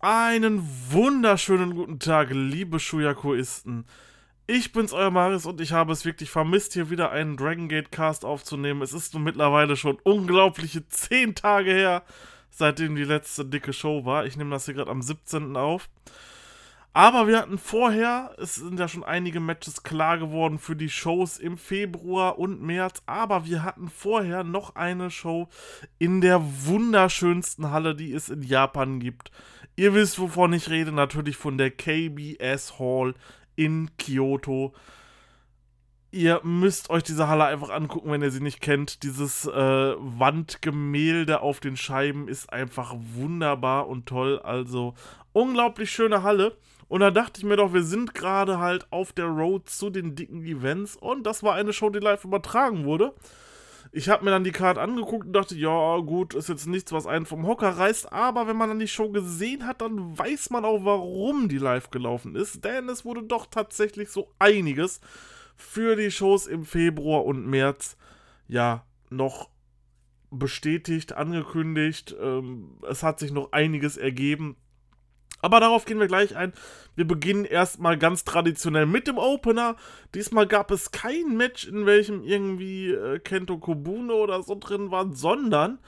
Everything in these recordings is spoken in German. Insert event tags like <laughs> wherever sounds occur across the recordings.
Einen wunderschönen guten Tag, liebe Shuyakuisten. Ich bin's, euer Maris, und ich habe es wirklich vermisst, hier wieder einen Dragon Gate Cast aufzunehmen. Es ist nun mittlerweile schon unglaubliche 10 Tage her, seitdem die letzte dicke Show war. Ich nehme das hier gerade am 17. auf. Aber wir hatten vorher, es sind ja schon einige Matches klar geworden für die Shows im Februar und März, aber wir hatten vorher noch eine Show in der wunderschönsten Halle, die es in Japan gibt. Ihr wisst, wovon ich rede, natürlich von der KBS Hall in Kyoto. Ihr müsst euch diese Halle einfach angucken, wenn ihr sie nicht kennt. Dieses äh, Wandgemälde auf den Scheiben ist einfach wunderbar und toll. Also unglaublich schöne Halle. Und da dachte ich mir doch, wir sind gerade halt auf der Road zu den dicken Events. Und das war eine Show, die live übertragen wurde. Ich habe mir dann die Karte angeguckt und dachte, ja, gut, ist jetzt nichts, was einen vom Hocker reißt, aber wenn man dann die Show gesehen hat, dann weiß man auch, warum die live gelaufen ist, denn es wurde doch tatsächlich so einiges für die Shows im Februar und März, ja, noch bestätigt, angekündigt. Ähm, es hat sich noch einiges ergeben. Aber darauf gehen wir gleich ein. Wir beginnen erstmal ganz traditionell mit dem Opener. Diesmal gab es kein Match, in welchem irgendwie äh, Kento Kobune oder so drin waren, sondern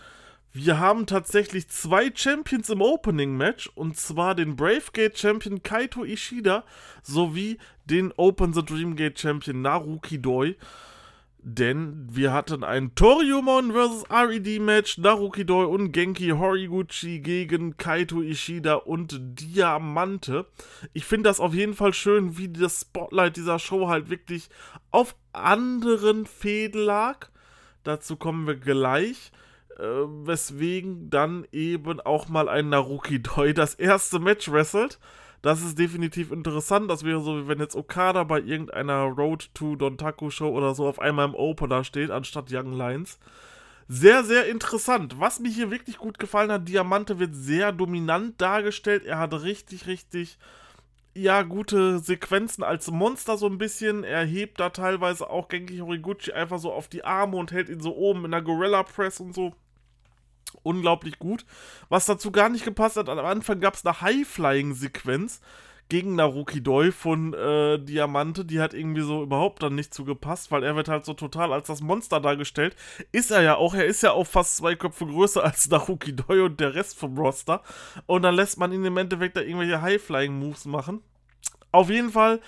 wir haben tatsächlich zwei Champions im Opening-Match. Und zwar den Bravegate-Champion Kaito Ishida sowie den Open the Dreamgate Champion Naruki Doi. Denn wir hatten ein Toriumon vs. RED-Match, Naruki Doi und Genki Horiguchi gegen Kaito Ishida und Diamante. Ich finde das auf jeden Fall schön, wie das Spotlight dieser Show halt wirklich auf anderen Fäden lag. Dazu kommen wir gleich. Äh, weswegen dann eben auch mal ein Naruki Doi das erste Match wrestelt. Das ist definitiv interessant. Das wäre so, wie wenn jetzt Okada bei irgendeiner Road to Dontaku Show oder so auf einmal im Opener steht, anstatt Young Lions. Sehr, sehr interessant. Was mir hier wirklich gut gefallen hat, Diamante wird sehr dominant dargestellt. Er hat richtig, richtig, ja, gute Sequenzen als Monster so ein bisschen. Er hebt da teilweise auch Genki Horiguchi einfach so auf die Arme und hält ihn so oben in der Gorilla Press und so unglaublich gut. Was dazu gar nicht gepasst hat, am Anfang gab es eine High-Flying-Sequenz gegen Naruki Doi von äh, Diamante, die hat irgendwie so überhaupt dann nicht zugepasst, weil er wird halt so total als das Monster dargestellt. Ist er ja auch, er ist ja auch fast zwei Köpfe größer <laughs> als Naruki Doi und der Rest vom Roster. Und dann lässt man ihn im Endeffekt da irgendwelche High-Flying-Moves machen. Auf jeden Fall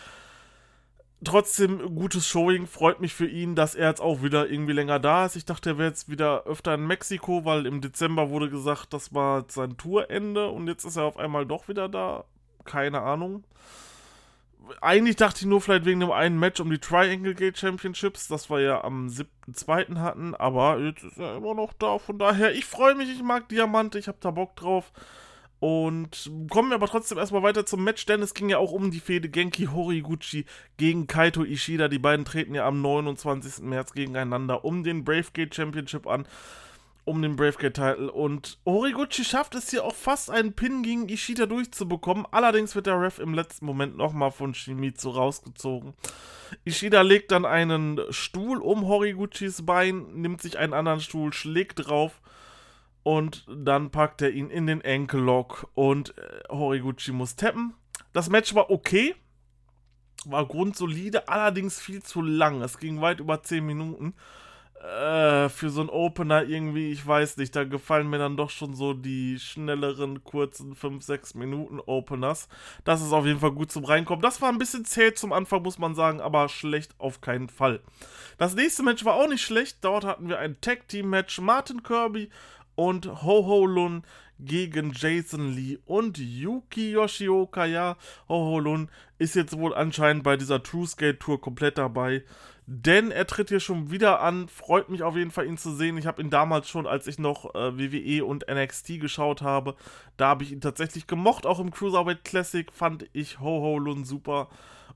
trotzdem gutes Showing. Freut mich für ihn, dass er jetzt auch wieder irgendwie länger da ist. Ich dachte, er wäre jetzt wieder öfter in Mexiko, weil im Dezember wurde gesagt, das war sein Tourende und jetzt ist er auf einmal doch wieder da. Keine Ahnung. Eigentlich dachte ich nur vielleicht wegen dem einen Match um die Triangle Gate Championships, das wir ja am 7.2. hatten, aber jetzt ist er immer noch da. Von daher, ich freue mich, ich mag Diamante, ich habe da Bock drauf. Und kommen wir aber trotzdem erstmal weiter zum Match, denn es ging ja auch um die Fehde Genki Horiguchi gegen Kaito Ishida. Die beiden treten ja am 29. März gegeneinander um den Bravegate Championship an, um den Bravegate-Titel. Und Horiguchi schafft es hier auch fast einen Pin gegen Ishida durchzubekommen. Allerdings wird der Ref im letzten Moment nochmal von Shimizu rausgezogen. Ishida legt dann einen Stuhl um Horiguchis Bein, nimmt sich einen anderen Stuhl, schlägt drauf und dann packt er ihn in den Enkellock und äh, Horiguchi muss tappen. Das Match war okay, war grundsolide, allerdings viel zu lang. Es ging weit über 10 Minuten. Äh, für so einen Opener irgendwie, ich weiß nicht, da gefallen mir dann doch schon so die schnelleren, kurzen 5-6 Minuten Openers. Das ist auf jeden Fall gut zum Reinkommen. Das war ein bisschen zäh zum Anfang, muss man sagen, aber schlecht auf keinen Fall. Das nächste Match war auch nicht schlecht. Dort hatten wir ein Tag-Team-Match. Martin Kirby und Ho-Ho Lun gegen Jason Lee und Yuki Yoshioka. Ja, Ho-Ho Lun ist jetzt wohl anscheinend bei dieser True Skate Tour komplett dabei. Denn er tritt hier schon wieder an. Freut mich auf jeden Fall, ihn zu sehen. Ich habe ihn damals schon, als ich noch äh, WWE und NXT geschaut habe, da habe ich ihn tatsächlich gemocht. Auch im Cruiserweight Classic fand ich Ho-Ho Lun super.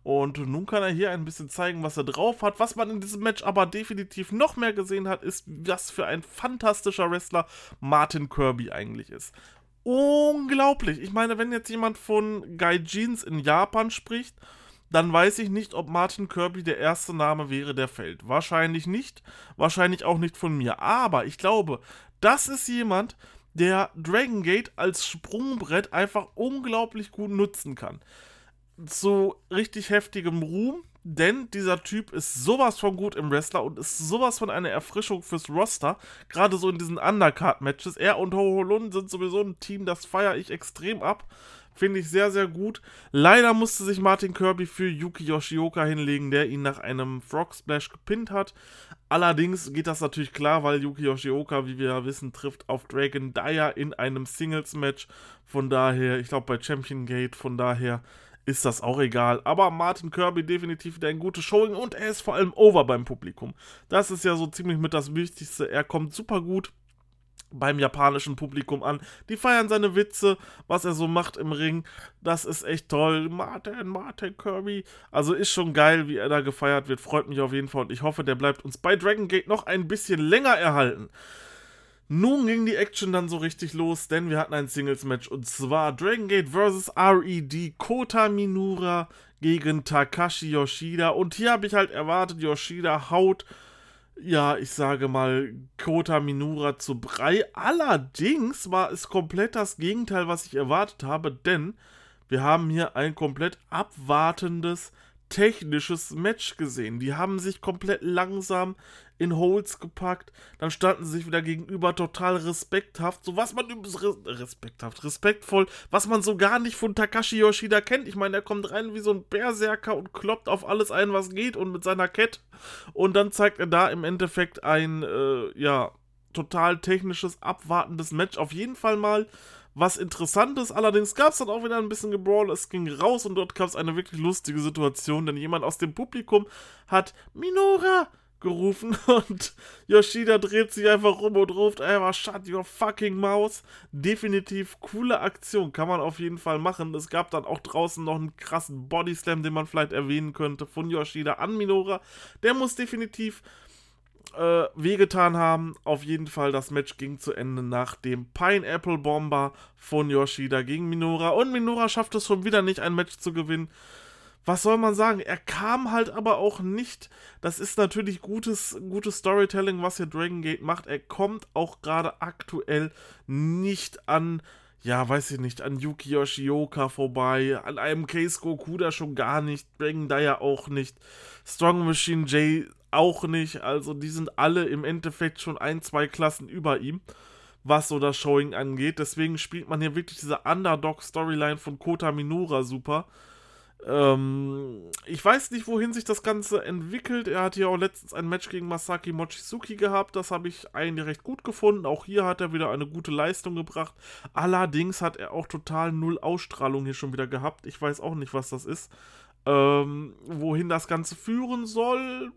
Und nun kann er hier ein bisschen zeigen, was er drauf hat. Was man in diesem Match aber definitiv noch mehr gesehen hat, ist, was für ein fantastischer Wrestler Martin Kirby eigentlich ist. Unglaublich. Ich meine, wenn jetzt jemand von Gaijins in Japan spricht, dann weiß ich nicht, ob Martin Kirby der erste Name wäre, der fällt. Wahrscheinlich nicht. Wahrscheinlich auch nicht von mir. Aber ich glaube, das ist jemand, der Dragon Gate als Sprungbrett einfach unglaublich gut nutzen kann. Zu richtig heftigem Ruhm, denn dieser Typ ist sowas von gut im Wrestler und ist sowas von eine Erfrischung fürs Roster. Gerade so in diesen Undercard-Matches. Er und Ho Ho Lun sind sowieso ein Team, das feiere ich extrem ab. Finde ich sehr, sehr gut. Leider musste sich Martin Kirby für Yuki Yoshioka hinlegen, der ihn nach einem Frog Splash gepinnt hat. Allerdings geht das natürlich klar, weil Yuki Yoshioka, wie wir ja wissen, trifft auf Dragon Dyer in einem Singles-Match. Von daher, ich glaube bei Champion Gate, von daher ist das auch egal. Aber Martin Kirby definitiv wieder ein gutes Showing und er ist vor allem over beim Publikum. Das ist ja so ziemlich mit das Wichtigste. Er kommt super gut beim japanischen Publikum an. Die feiern seine Witze, was er so macht im Ring. Das ist echt toll. Martin, Martin Kirby. Also ist schon geil, wie er da gefeiert wird. Freut mich auf jeden Fall und ich hoffe, der bleibt uns bei Dragon Gate noch ein bisschen länger erhalten. Nun ging die Action dann so richtig los, denn wir hatten ein Singles-Match und zwar Dragon Gate vs. RED Kota Minura gegen Takashi Yoshida. Und hier habe ich halt erwartet, Yoshida haut ja, ich sage mal, Kota Minura zu Brei. Allerdings war es komplett das Gegenteil, was ich erwartet habe, denn wir haben hier ein komplett abwartendes technisches Match gesehen. Die haben sich komplett langsam in Holes gepackt, dann standen sie sich wieder gegenüber total respekthaft, so was man respekthaft, respektvoll, was man so gar nicht von Takashi Yoshida kennt. Ich meine, er kommt rein wie so ein Berserker und kloppt auf alles ein, was geht und mit seiner Kette und dann zeigt er da im Endeffekt ein, äh, ja, total technisches, abwartendes Match. Auf jeden Fall mal was Interessantes. Allerdings gab es dann auch wieder ein bisschen Gebrawl. Es ging raus und dort gab es eine wirklich lustige Situation, denn jemand aus dem Publikum hat Minora gerufen <laughs> und Yoshida dreht sich einfach rum und ruft einfach shut your fucking mouse. Definitiv coole Aktion, kann man auf jeden Fall machen. Es gab dann auch draußen noch einen krassen Bodyslam, den man vielleicht erwähnen könnte von Yoshida an Minora. Der muss definitiv äh, wehgetan haben. Auf jeden Fall, das Match ging zu Ende nach dem Pineapple Bomber von Yoshida gegen Minora und Minora schafft es schon wieder nicht, ein Match zu gewinnen was soll man sagen? Er kam halt aber auch nicht. Das ist natürlich gutes, gutes Storytelling, was hier Dragon Gate macht. Er kommt auch gerade aktuell nicht an, ja, weiß ich nicht, an Yuki Yoshioka vorbei, an einem Case Gokuda schon gar nicht, Dragon Dyer auch nicht, Strong Machine J auch nicht. Also die sind alle im Endeffekt schon ein, zwei Klassen über ihm was so das Showing angeht. Deswegen spielt man hier wirklich diese Underdog-Storyline von Kota Minora super. Ähm, ich weiß nicht, wohin sich das Ganze entwickelt. Er hat ja auch letztens ein Match gegen Masaki Mochizuki gehabt. Das habe ich eigentlich recht gut gefunden. Auch hier hat er wieder eine gute Leistung gebracht. Allerdings hat er auch total null Ausstrahlung hier schon wieder gehabt. Ich weiß auch nicht, was das ist. Ähm, wohin das Ganze führen soll,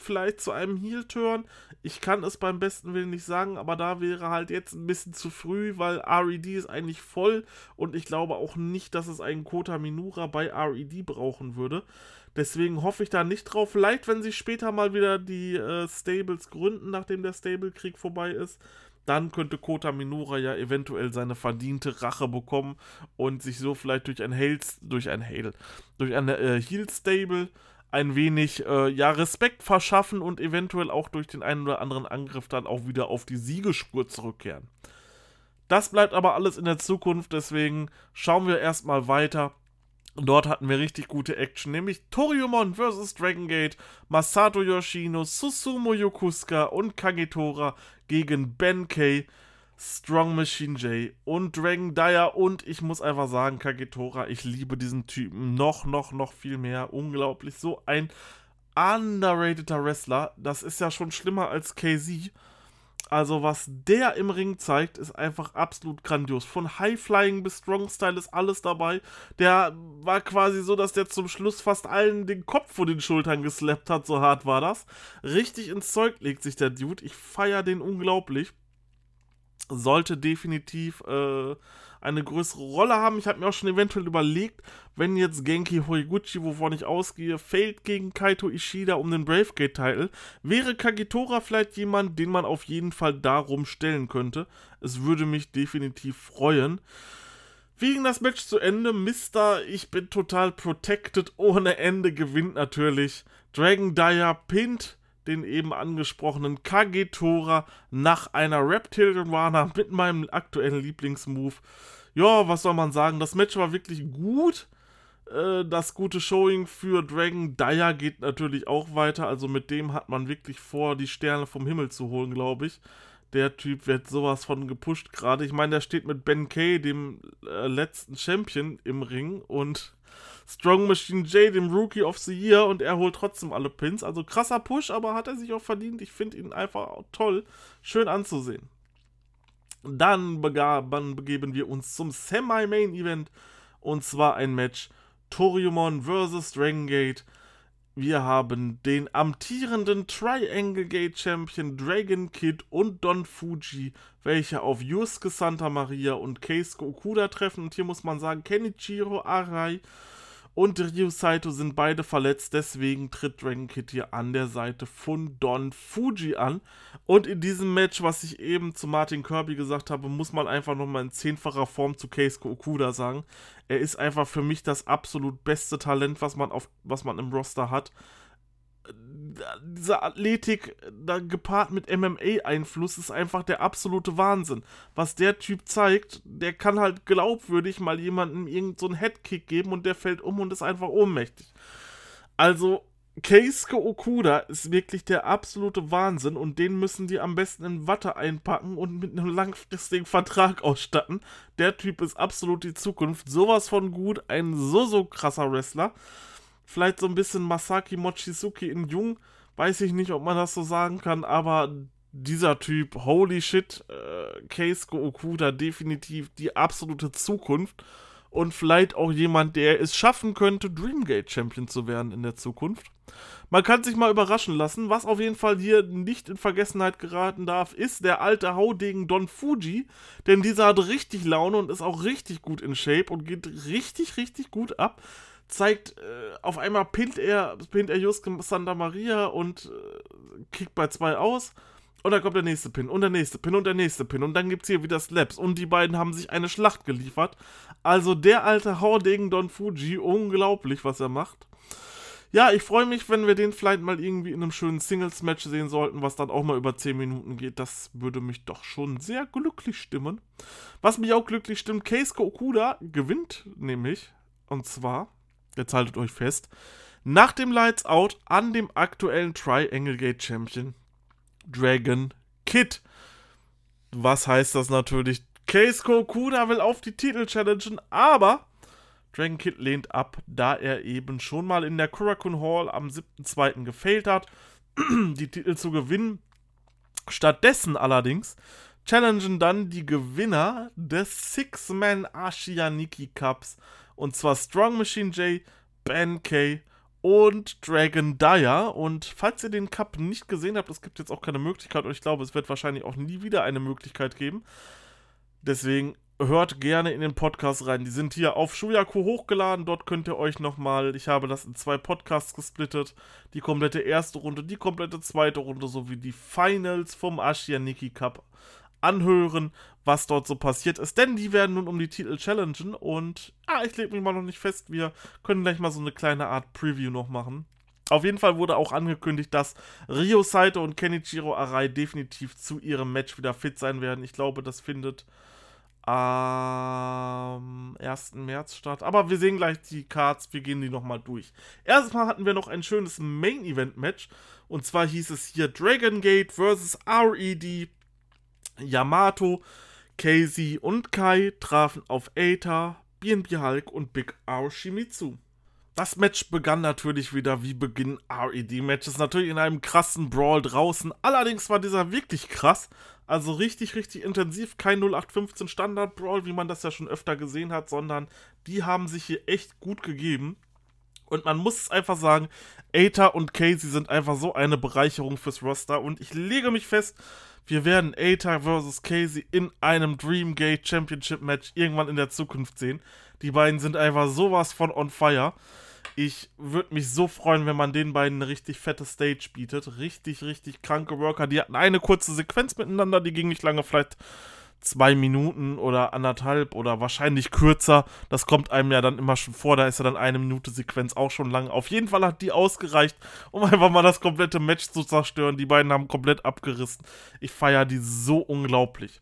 vielleicht zu einem Heel-Turn. Ich kann es beim besten Willen nicht sagen, aber da wäre halt jetzt ein bisschen zu früh, weil RED ist eigentlich voll und ich glaube auch nicht, dass es einen Kota Minura bei RED brauchen würde. Deswegen hoffe ich da nicht drauf. Vielleicht, wenn sie später mal wieder die äh, Stables gründen, nachdem der Stable-Krieg vorbei ist, dann könnte Kota Minura ja eventuell seine verdiente Rache bekommen und sich so vielleicht durch ein Hail, durch ein Hail, durch eine äh, Heal Stable ein wenig äh, ja Respekt verschaffen und eventuell auch durch den einen oder anderen Angriff dann auch wieder auf die Siegespur zurückkehren. Das bleibt aber alles in der Zukunft, deswegen schauen wir erstmal weiter Dort hatten wir richtig gute Action, nämlich Toriumon vs. Dragon Gate, Masato Yoshino, Susumu Yokusuka und Kagetora gegen Benkei, Strong Machine J und Dragon Dyer und ich muss einfach sagen, Kagetora, ich liebe diesen Typen noch, noch, noch viel mehr. Unglaublich, so ein underrateder Wrestler. Das ist ja schon schlimmer als KZ. Also, was der im Ring zeigt, ist einfach absolut grandios. Von High Flying bis Strong Style ist alles dabei. Der war quasi so, dass der zum Schluss fast allen den Kopf vor den Schultern geslappt hat, so hart war das. Richtig ins Zeug legt sich der Dude. Ich feiere den unglaublich. Sollte definitiv äh, eine größere Rolle haben. Ich habe mir auch schon eventuell überlegt, wenn jetzt Genki Horiguchi, wovon ich ausgehe, fällt gegen Kaito Ishida um den Bravegate-Titel, wäre Kagitora vielleicht jemand, den man auf jeden Fall darum stellen könnte. Es würde mich definitiv freuen. Wie ging das Match zu Ende? Mister, ich bin total protected ohne Ende, gewinnt natürlich. Dragon Dyer pinnt den eben angesprochenen Kagetora nach einer Reptilianer mit meinem aktuellen Lieblingsmove. Ja, was soll man sagen? Das Match war wirklich gut. Äh, das gute Showing für Dragon Dyer geht natürlich auch weiter. Also mit dem hat man wirklich vor, die Sterne vom Himmel zu holen, glaube ich. Der Typ wird sowas von gepusht gerade. Ich meine, der steht mit Ben Kay, dem äh, letzten Champion, im Ring und Strong Machine J, dem Rookie of the Year, und er holt trotzdem alle Pins. Also krasser Push, aber hat er sich auch verdient. Ich finde ihn einfach toll, schön anzusehen. Dann, begeben wir uns zum Semi-Main-Event und zwar ein Match Toriumon vs. Dragon Gate. Wir haben den amtierenden Triangle Gate Champion Dragon Kid und Don Fuji, welche auf Yusuke Santa Maria und Keisuke Okuda treffen. Und hier muss man sagen, Kenichiro Arai und Ryu Saito sind beide verletzt, deswegen tritt Dragon Kid hier an der Seite von Don Fuji an. Und in diesem Match, was ich eben zu Martin Kirby gesagt habe, muss man einfach nochmal in zehnfacher Form zu Keisuke Okuda sagen. Er ist einfach für mich das absolut beste Talent, was man, auf, was man im Roster hat diese Athletik da gepaart mit MMA-Einfluss ist einfach der absolute Wahnsinn. Was der Typ zeigt, der kann halt glaubwürdig mal jemandem irgendeinen so Headkick geben und der fällt um und ist einfach ohnmächtig. Also, Keisuke Okuda ist wirklich der absolute Wahnsinn und den müssen die am besten in Watte einpacken und mit einem langfristigen Vertrag ausstatten. Der Typ ist absolut die Zukunft. Sowas von gut, ein so, so krasser Wrestler. Vielleicht so ein bisschen Masaki Mochizuki in Jung. Weiß ich nicht, ob man das so sagen kann, aber dieser Typ, holy shit, äh, Keisuke Okuda, definitiv die absolute Zukunft. Und vielleicht auch jemand, der es schaffen könnte, Dreamgate Champion zu werden in der Zukunft. Man kann sich mal überraschen lassen. Was auf jeden Fall hier nicht in Vergessenheit geraten darf, ist der alte Haudegen Don Fuji. Denn dieser hat richtig Laune und ist auch richtig gut in Shape und geht richtig, richtig gut ab zeigt, äh, auf einmal pinnt er, pinnt er Juske Santa Maria und äh, kickt bei zwei aus. Und dann kommt der nächste Pin und der nächste Pin und der nächste Pin. Und dann gibt es hier wieder Slaps. Und die beiden haben sich eine Schlacht geliefert. Also der alte Haudegen Don Fuji, unglaublich, was er macht. Ja, ich freue mich, wenn wir den vielleicht mal irgendwie in einem schönen Singles-Match sehen sollten, was dann auch mal über 10 Minuten geht. Das würde mich doch schon sehr glücklich stimmen. Was mich auch glücklich stimmt, Keisuke Okuda gewinnt nämlich. Und zwar jetzt haltet euch fest, nach dem Lights Out an dem aktuellen Triangle Gate Champion Dragon Kid. Was heißt das natürlich? Case Kokuda will auf die Titel challengen, aber Dragon Kid lehnt ab, da er eben schon mal in der Kurakun Hall am 7.2. gefailt hat, <clears throat> die Titel zu gewinnen. Stattdessen allerdings challengen dann die Gewinner des Six-Man Ashiyaniki Cups und zwar Strong Machine J, Ben K und Dragon Dyer. Und falls ihr den Cup nicht gesehen habt, es gibt jetzt auch keine Möglichkeit und ich glaube, es wird wahrscheinlich auch nie wieder eine Möglichkeit geben. Deswegen hört gerne in den Podcast rein. Die sind hier auf Shuyaku hochgeladen. Dort könnt ihr euch nochmal, ich habe das in zwei Podcasts gesplittet, die komplette erste Runde, die komplette zweite Runde sowie die Finals vom Ashiyaniki Cup anhören, was dort so passiert ist. Denn die werden nun um die Titel challengen und ah, ich lege mich mal noch nicht fest. Wir können gleich mal so eine kleine Art Preview noch machen. Auf jeden Fall wurde auch angekündigt, dass Ryo Saito und Kenichiro Arai definitiv zu ihrem Match wieder fit sein werden. Ich glaube, das findet am 1. März statt. Aber wir sehen gleich die Cards, wir gehen die nochmal durch. Erstmal hatten wir noch ein schönes Main-Event-Match. Und zwar hieß es hier Dragon Gate vs. RED Yamato, Casey und Kai trafen auf Eita, BNB Hulk und Big R Shimizu. Das Match begann natürlich wieder wie Beginn RED-Matches, natürlich in einem krassen Brawl draußen. Allerdings war dieser wirklich krass, also richtig, richtig intensiv. Kein 0815 Standard-Brawl, wie man das ja schon öfter gesehen hat, sondern die haben sich hier echt gut gegeben. Und man muss es einfach sagen, Eita und Casey sind einfach so eine Bereicherung fürs Roster. Und ich lege mich fest, wir werden Eita vs. Casey in einem Dreamgate Championship Match irgendwann in der Zukunft sehen. Die beiden sind einfach sowas von on fire. Ich würde mich so freuen, wenn man den beiden eine richtig fette Stage bietet. Richtig, richtig kranke Worker. Die hatten eine kurze Sequenz miteinander, die ging nicht lange, vielleicht zwei Minuten oder anderthalb oder wahrscheinlich kürzer. Das kommt einem ja dann immer schon vor. Da ist ja dann eine Minute Sequenz auch schon lang. Auf jeden Fall hat die ausgereicht, um einfach mal das komplette Match zu zerstören. Die beiden haben komplett abgerissen. Ich feiere die so unglaublich.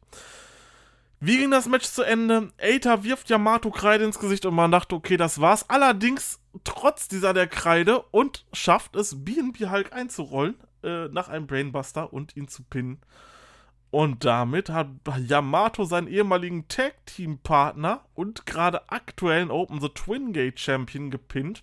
Wie ging das Match zu Ende? Eita wirft Yamato Kreide ins Gesicht und man dachte, okay, das war's. Allerdings, trotz dieser der Kreide und schafft es, BNB Hulk einzurollen äh, nach einem Brainbuster und ihn zu pinnen. Und damit hat Yamato seinen ehemaligen Tag-Team-Partner und gerade aktuellen Open the Twin Gate Champion gepinnt.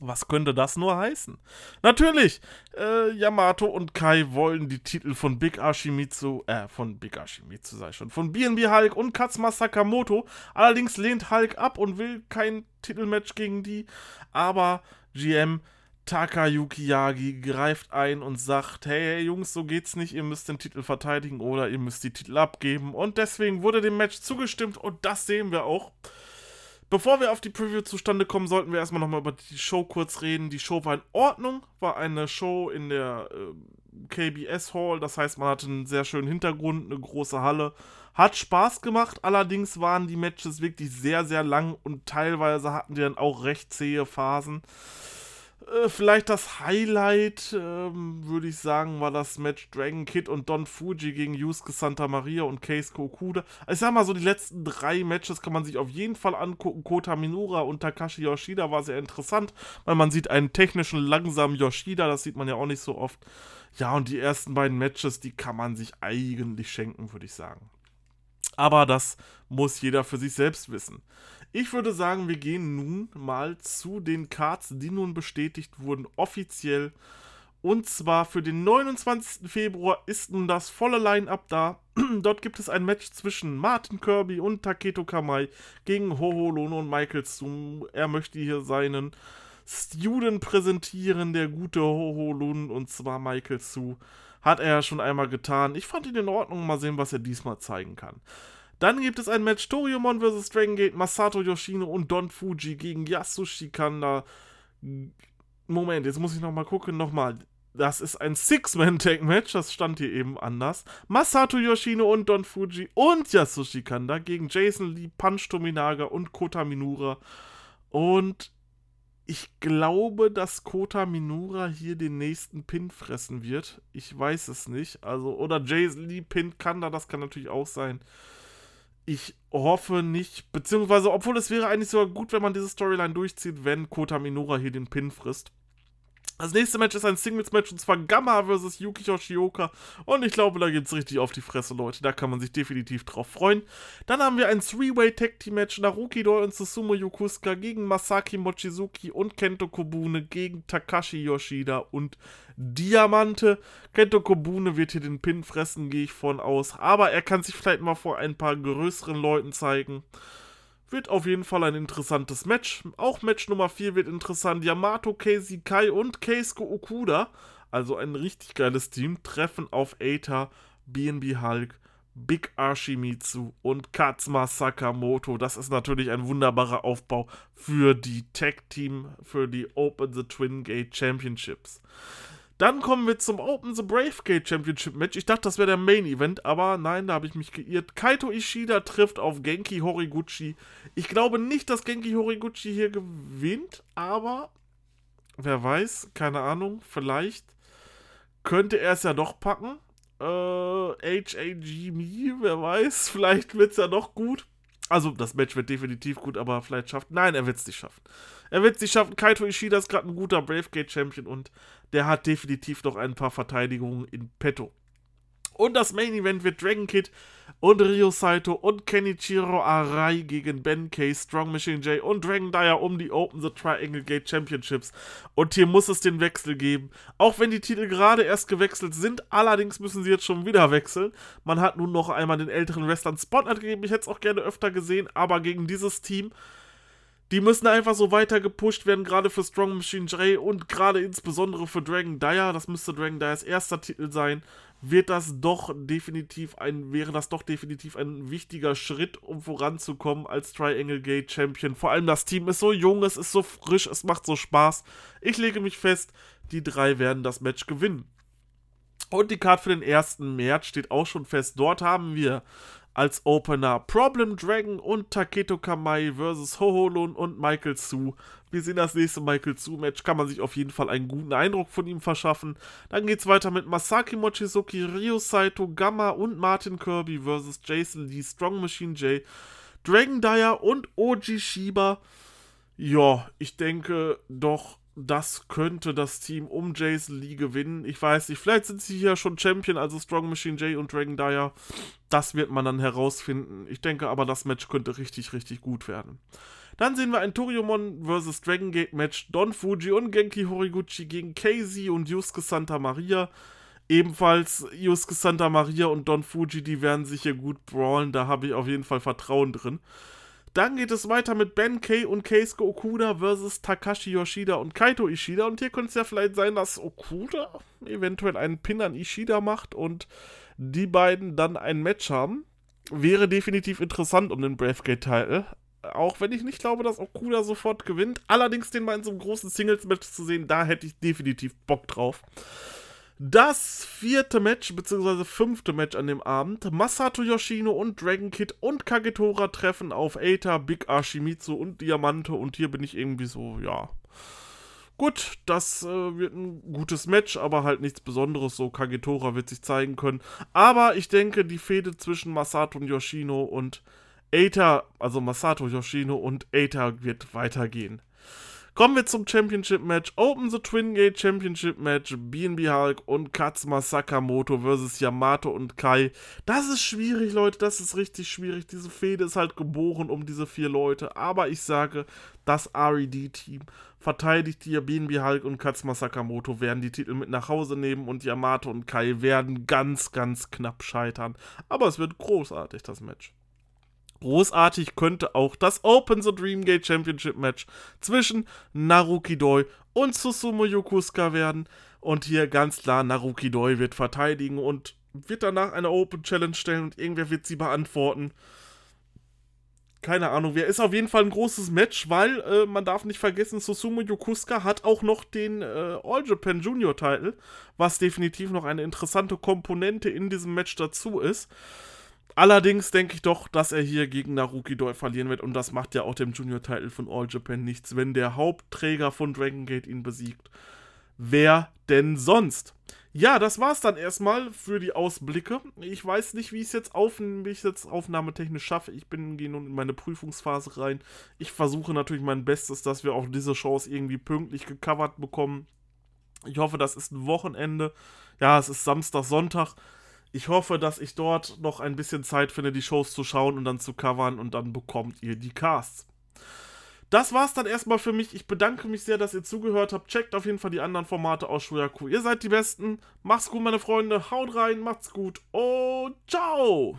Was könnte das nur heißen? Natürlich, äh, Yamato und Kai wollen die Titel von Big Ashimitsu, äh, von Big Ashimitsu sei schon, von BNB Hulk und Katsuma Sakamoto. Allerdings lehnt Hulk ab und will kein Titelmatch gegen die. Aber GM Takayuki Yagi greift ein und sagt, hey, hey, Jungs, so geht's nicht, ihr müsst den Titel verteidigen oder ihr müsst die Titel abgeben. Und deswegen wurde dem Match zugestimmt und das sehen wir auch. Bevor wir auf die Preview zustande kommen, sollten wir erstmal nochmal über die Show kurz reden. Die Show war in Ordnung, war eine Show in der äh, KBS Hall, das heißt, man hatte einen sehr schönen Hintergrund, eine große Halle. Hat Spaß gemacht, allerdings waren die Matches wirklich sehr, sehr lang und teilweise hatten die dann auch recht zähe Phasen. Äh, vielleicht das Highlight, ähm, würde ich sagen, war das Match Dragon Kid und Don Fuji gegen Yusuke Santa Maria und Case Kokuda. Ich sag mal so, die letzten drei Matches kann man sich auf jeden Fall angucken. Kota Minura und Takashi Yoshida war sehr interessant, weil man sieht einen technischen, langsamen Yoshida, das sieht man ja auch nicht so oft. Ja, und die ersten beiden Matches, die kann man sich eigentlich schenken, würde ich sagen. Aber das muss jeder für sich selbst wissen. Ich würde sagen, wir gehen nun mal zu den Cards, die nun bestätigt wurden, offiziell. Und zwar für den 29. Februar ist nun das volle Line-Up da. <clears throat> Dort gibt es ein Match zwischen Martin Kirby und Taketo Kamai gegen Hoho Lono und Michael Zoom. Er möchte hier seinen Student präsentieren, der gute Hoho Lun, und zwar Michael Su. Hat er ja schon einmal getan. Ich fand ihn in Ordnung. Mal sehen, was er diesmal zeigen kann. Dann gibt es ein Match Toriumon vs. Dragon Gate, Masato Yoshino und Don Fuji gegen Yasushi Kanda. Moment, jetzt muss ich nochmal gucken. Nochmal. Das ist ein Six-Man-Tag-Match, das stand hier eben anders. Masato Yoshino und Don Fuji und Yasushi Kanda gegen Jason Lee, Punch Tominaga und Kota Minura. Und ich glaube, dass Kota Minura hier den nächsten Pin fressen wird. Ich weiß es nicht. Also, oder Jason Lee Pin Kanda, das kann natürlich auch sein ich hoffe nicht, beziehungsweise, obwohl es wäre eigentlich sogar gut, wenn man diese Storyline durchzieht, wenn Kota Minora hier den Pin frisst. Das nächste Match ist ein Singles-Match und zwar Gamma vs. Yuki Yoshioka. Und ich glaube, da geht es richtig auf die Fresse, Leute. Da kann man sich definitiv drauf freuen. Dann haben wir ein Three-Way-Tag-Team-Match. Naruki Doi und Susumu Yokusuka gegen Masaki Mochizuki und Kento Kobune gegen Takashi Yoshida und Diamante. Kento Kobune wird hier den Pin fressen, gehe ich von aus. Aber er kann sich vielleicht mal vor ein paar größeren Leuten zeigen. Wird auf jeden Fall ein interessantes Match. Auch Match Nummer 4 wird interessant. Yamato, Casey Kai und Keisuke Okuda, also ein richtig geiles Team, treffen auf Eita, BNB Hulk, Big Ashimitsu und Katsuma Sakamoto. Das ist natürlich ein wunderbarer Aufbau für die Tag Team, für die Open the Twin Gate Championships. Dann kommen wir zum Open the Brave Gate Championship Match. Ich dachte, das wäre der Main Event, aber nein, da habe ich mich geirrt. Kaito Ishida trifft auf Genki Horiguchi. Ich glaube nicht, dass Genki Horiguchi hier gewinnt, aber wer weiß, keine Ahnung, vielleicht könnte er es ja doch packen. Äh, HAG Me, wer weiß, <laughs> vielleicht wird es ja doch gut. Also, das Match wird definitiv gut, aber vielleicht schafft. Nein, er wird es nicht schaffen. Er wird es nicht schaffen. Kaito Ishida ist gerade ein guter Brave Gate Champion und der hat definitiv noch ein paar Verteidigungen in petto. Und das Main Event wird Dragon Kid und Ryo Saito und Kenichiro Arai gegen Ben K, Strong Machine J und Dragon Dyer um die Open the Triangle Gate Championships. Und hier muss es den Wechsel geben. Auch wenn die Titel gerade erst gewechselt sind, allerdings müssen sie jetzt schon wieder wechseln. Man hat nun noch einmal den älteren Wrestlern Spotlight gegeben. Ich hätte es auch gerne öfter gesehen, aber gegen dieses Team die müssen einfach so weiter gepusht werden, gerade für Strong Machine J und gerade insbesondere für Dragon Dyer. Das müsste Dragon Dyers erster Titel sein. Wird das doch definitiv ein, wäre das doch definitiv ein wichtiger Schritt, um voranzukommen als Triangle Gate Champion. Vor allem das Team ist so jung, es ist so frisch, es macht so Spaß. Ich lege mich fest, die drei werden das Match gewinnen. Und die Card für den 1. März steht auch schon fest. Dort haben wir als Opener Problem Dragon und Taketo Kamai versus Hoholun und Michael Su. Wir sehen das nächste Michael Su-Match, kann man sich auf jeden Fall einen guten Eindruck von ihm verschaffen. Dann geht's weiter mit Masaki Mochizuki, Ryo Saito, Gamma und Martin Kirby versus Jason Lee, Strong Machine J, Dragon Dyer und Oji Shiba. Ja, ich denke doch, das könnte das Team um Jason Lee gewinnen. Ich weiß nicht, vielleicht sind sie hier schon Champion, also Strong Machine J und Dragon Dyer. Das wird man dann herausfinden. Ich denke aber, das Match könnte richtig, richtig gut werden. Dann sehen wir ein Toriumon vs. Dragon Gate Match. Don Fuji und Genki Horiguchi gegen Casey und Yusuke Santa Maria. Ebenfalls Yusuke Santa Maria und Don Fuji, die werden sich hier gut brawlen. Da habe ich auf jeden Fall Vertrauen drin. Dann geht es weiter mit Ben Kay und Keisuke Okuda versus Takashi Yoshida und Kaito Ishida. Und hier könnte es ja vielleicht sein, dass Okuda eventuell einen Pin an Ishida macht und die beiden dann ein Match haben. Wäre definitiv interessant um den Bravegate-Title. Auch wenn ich nicht glaube, dass Okuda sofort gewinnt. Allerdings den mal in so einem großen Singles-Match zu sehen, da hätte ich definitiv Bock drauf. Das vierte Match, beziehungsweise fünfte Match an dem Abend. Masato Yoshino und Dragon Kid und Kagetora treffen auf Eita, Big Ashimitsu und Diamante. Und hier bin ich irgendwie so, ja. Gut, das äh, wird ein gutes Match, aber halt nichts Besonderes. So, Kagetora wird sich zeigen können. Aber ich denke, die Fehde zwischen Masato und Yoshino und Eita, also Masato Yoshino und Eita wird weitergehen. Kommen wir zum Championship Match. Open the Twin Gate Championship Match. BNB Hulk und Katsuma Sakamoto versus Yamato und Kai. Das ist schwierig, Leute. Das ist richtig schwierig. Diese Fehde ist halt geboren um diese vier Leute. Aber ich sage, das RED-Team verteidigt hier BNB Hulk und Katsuma Sakamoto werden die Titel mit nach Hause nehmen und Yamato und Kai werden ganz, ganz knapp scheitern. Aber es wird großartig, das Match. Großartig könnte auch das Open the Dreamgate Championship Match zwischen Naruki Doi und Susumu Yokusuka werden. Und hier ganz klar, Naruki Doi wird verteidigen und wird danach eine Open Challenge stellen und irgendwer wird sie beantworten. Keine Ahnung, wer ist auf jeden Fall ein großes Match, weil äh, man darf nicht vergessen, Susumu Yokusuka hat auch noch den äh, All Japan Junior Title, was definitiv noch eine interessante Komponente in diesem Match dazu ist. Allerdings denke ich doch, dass er hier gegen Naruki Doi verlieren wird und das macht ja auch dem Junior-Title von All Japan nichts, wenn der Hauptträger von Dragon Gate ihn besiegt. Wer denn sonst? Ja, das war's dann erstmal für die Ausblicke. Ich weiß nicht, wie ich es jetzt, auf, jetzt aufnahmetechnisch schaffe. Ich bin gehe nun in meine Prüfungsphase rein. Ich versuche natürlich mein Bestes, dass wir auch diese Shows irgendwie pünktlich gecovert bekommen. Ich hoffe, das ist ein Wochenende. Ja, es ist Samstag, Sonntag. Ich hoffe, dass ich dort noch ein bisschen Zeit finde, die Shows zu schauen und dann zu covern und dann bekommt ihr die Casts. Das war's dann erstmal für mich. Ich bedanke mich sehr, dass ihr zugehört habt. Checkt auf jeden Fall die anderen Formate aus Shuyaku. Ihr seid die Besten. Macht's gut, meine Freunde. Haut rein, macht's gut und ciao!